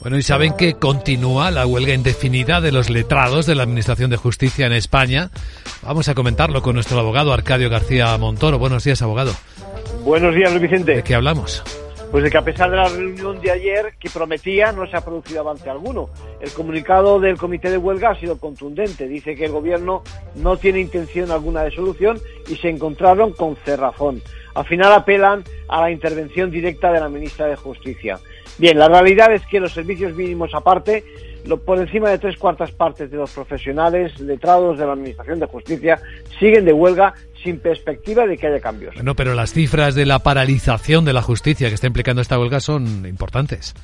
Bueno, y saben que continúa la huelga indefinida de los letrados de la Administración de Justicia en España. Vamos a comentarlo con nuestro abogado Arcadio García Montoro. Buenos días, abogado. Buenos días, Luis Vicente. ¿De qué hablamos? Pues de que a pesar de la reunión de ayer que prometía, no se ha producido avance alguno. El comunicado del comité de huelga ha sido contundente. Dice que el gobierno no tiene intención alguna de solución y se encontraron con cerrazón. Al final apelan a la intervención directa de la ministra de Justicia. Bien, la realidad es que los servicios mínimos aparte, lo, por encima de tres cuartas partes de los profesionales letrados de la Administración de Justicia siguen de huelga sin perspectiva de que haya cambios. No, pero las cifras de la paralización de la justicia que está implicando esta huelga son importantes.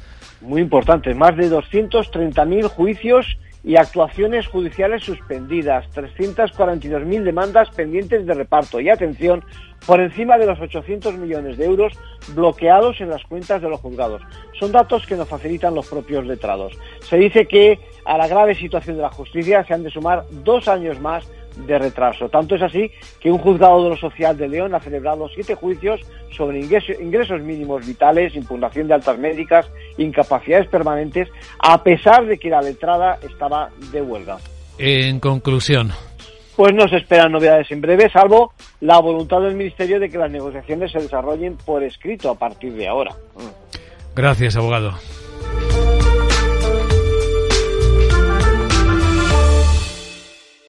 Muy importantes, más de 230.000 juicios y actuaciones judiciales suspendidas, 342.000 demandas pendientes de reparto y atención por encima de los 800 millones de euros bloqueados en las cuentas de los juzgados. Son datos que nos facilitan los propios letrados. Se dice que a la grave situación de la justicia se han de sumar dos años más de retraso. Tanto es así que un juzgado de lo social de León ha celebrado siete juicios sobre ingresos mínimos vitales, impugnación de altas médicas, incapacidades permanentes, a pesar de que la letrada estaba de huelga. En conclusión. Pues no se esperan novedades en breve, salvo la voluntad del Ministerio de que las negociaciones se desarrollen por escrito a partir de ahora. Gracias, abogado.